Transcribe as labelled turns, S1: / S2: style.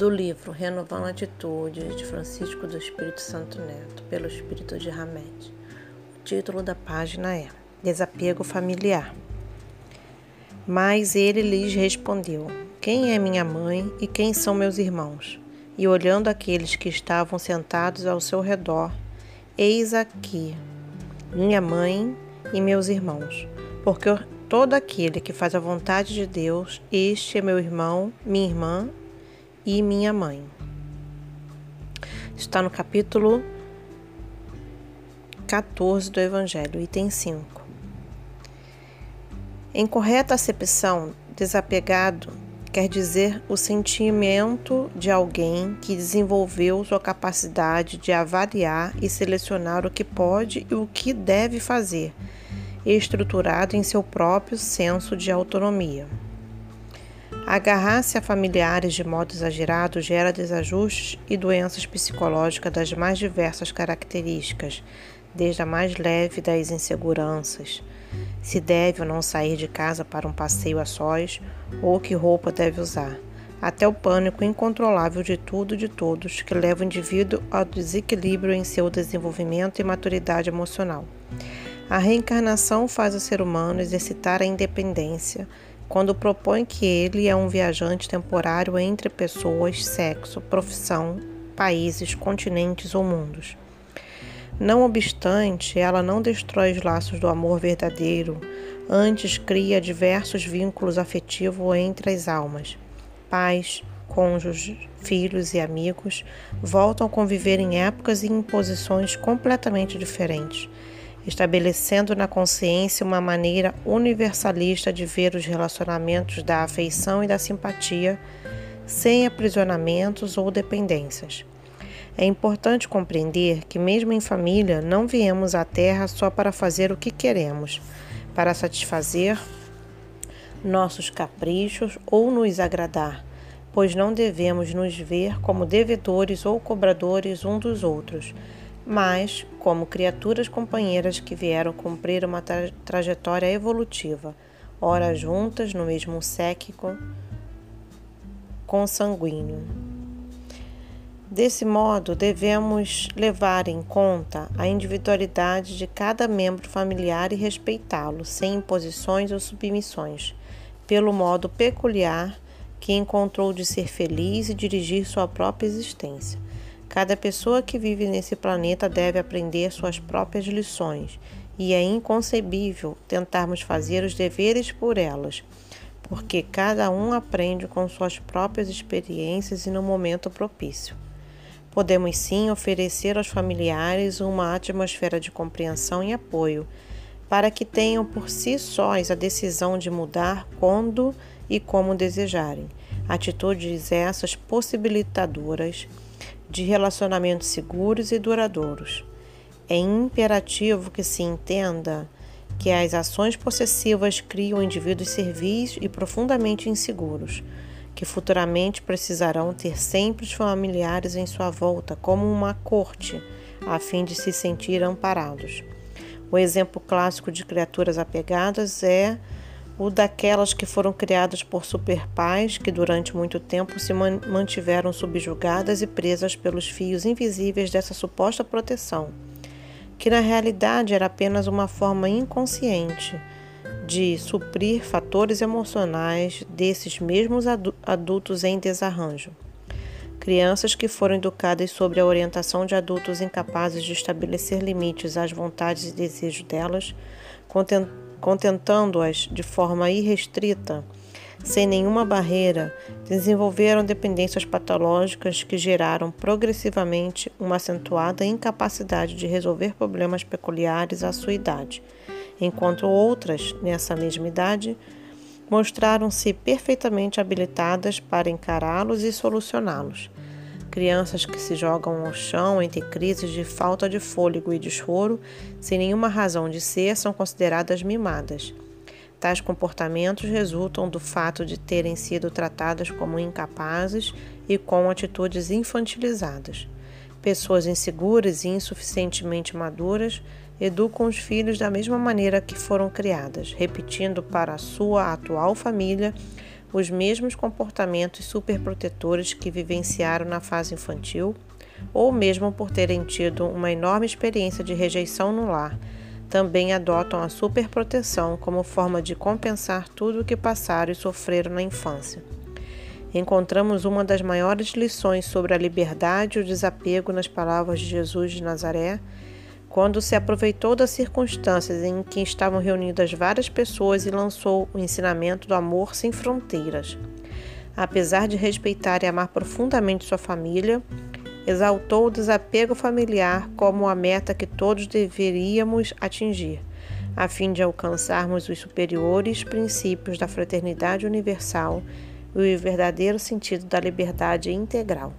S1: do livro Renovando Atitudes de Francisco do Espírito Santo Neto, pelo Espírito de Hamed. O título da página é Desapego Familiar. Mas ele lhes respondeu: Quem é minha mãe e quem são meus irmãos? E olhando aqueles que estavam sentados ao seu redor, eis aqui minha mãe e meus irmãos, porque todo aquele que faz a vontade de Deus, este é meu irmão, minha irmã e minha mãe. Está no capítulo 14 do Evangelho, item 5. Em correta acepção, desapegado quer dizer o sentimento de alguém que desenvolveu sua capacidade de avaliar e selecionar o que pode e o que deve fazer, estruturado em seu próprio senso de autonomia. Agarrar-se a familiares de modo exagerado gera desajustes e doenças psicológicas das mais diversas características, desde a mais leve das inseguranças. Se deve ou não sair de casa para um passeio a sós, ou que roupa deve usar, até o pânico incontrolável de tudo e de todos que leva o indivíduo ao desequilíbrio em seu desenvolvimento e maturidade emocional. A reencarnação faz o ser humano exercitar a independência quando propõe que ele é um viajante temporário entre pessoas, sexo, profissão, países, continentes ou mundos. Não obstante, ela não destrói os laços do amor verdadeiro, antes cria diversos vínculos afetivos entre as almas. Pais, cônjuges, filhos e amigos voltam a conviver em épocas e em posições completamente diferentes estabelecendo na consciência uma maneira universalista de ver os relacionamentos da afeição e da simpatia, sem aprisionamentos ou dependências. É importante compreender que, mesmo em família, não viemos à Terra só para fazer o que queremos, para satisfazer nossos caprichos ou nos agradar, pois não devemos nos ver como devedores ou cobradores um dos outros mas como criaturas companheiras que vieram cumprir uma tra trajetória evolutiva, ora juntas no mesmo séquico consanguíneo. Desse modo, devemos levar em conta a individualidade de cada membro familiar e respeitá-lo, sem imposições ou submissões, pelo modo peculiar que encontrou de ser feliz e dirigir sua própria existência. Cada pessoa que vive nesse planeta deve aprender suas próprias lições, e é inconcebível tentarmos fazer os deveres por elas, porque cada um aprende com suas próprias experiências e no momento propício. Podemos sim oferecer aos familiares uma atmosfera de compreensão e apoio, para que tenham por si sós a decisão de mudar quando e como desejarem. Atitudes essas possibilitadoras de relacionamentos seguros e duradouros. É imperativo que se entenda que as ações possessivas criam indivíduos servis e profundamente inseguros, que futuramente precisarão ter sempre os familiares em sua volta como uma corte, a fim de se sentir amparados. O exemplo clássico de criaturas apegadas é o daquelas que foram criadas por superpais que durante muito tempo se mantiveram subjugadas e presas pelos fios invisíveis dessa suposta proteção, que na realidade era apenas uma forma inconsciente de suprir fatores emocionais desses mesmos adultos em desarranjo. Crianças que foram educadas sob a orientação de adultos incapazes de estabelecer limites às vontades e desejos delas, contentando-as de forma irrestrita, sem nenhuma barreira, desenvolveram dependências patológicas que geraram progressivamente uma acentuada incapacidade de resolver problemas peculiares à sua idade, enquanto outras, nessa mesma idade, mostraram-se perfeitamente habilitadas para encará-los e solucioná-los. Crianças que se jogam ao chão entre crises de falta de fôlego e de choro, sem nenhuma razão de ser, são consideradas mimadas. Tais comportamentos resultam do fato de terem sido tratadas como incapazes e com atitudes infantilizadas. Pessoas inseguras e insuficientemente maduras educam os filhos da mesma maneira que foram criadas, repetindo para a sua atual família os mesmos comportamentos superprotetores que vivenciaram na fase infantil, ou mesmo por terem tido uma enorme experiência de rejeição no lar, também adotam a superproteção como forma de compensar tudo o que passaram e sofreram na infância. Encontramos uma das maiores lições sobre a liberdade e o desapego nas palavras de Jesus de Nazaré, quando se aproveitou das circunstâncias em que estavam reunidas várias pessoas e lançou o ensinamento do amor sem fronteiras. Apesar de respeitar e amar profundamente sua família, exaltou o desapego familiar como a meta que todos deveríamos atingir, a fim de alcançarmos os superiores princípios da fraternidade universal e o verdadeiro sentido da liberdade integral.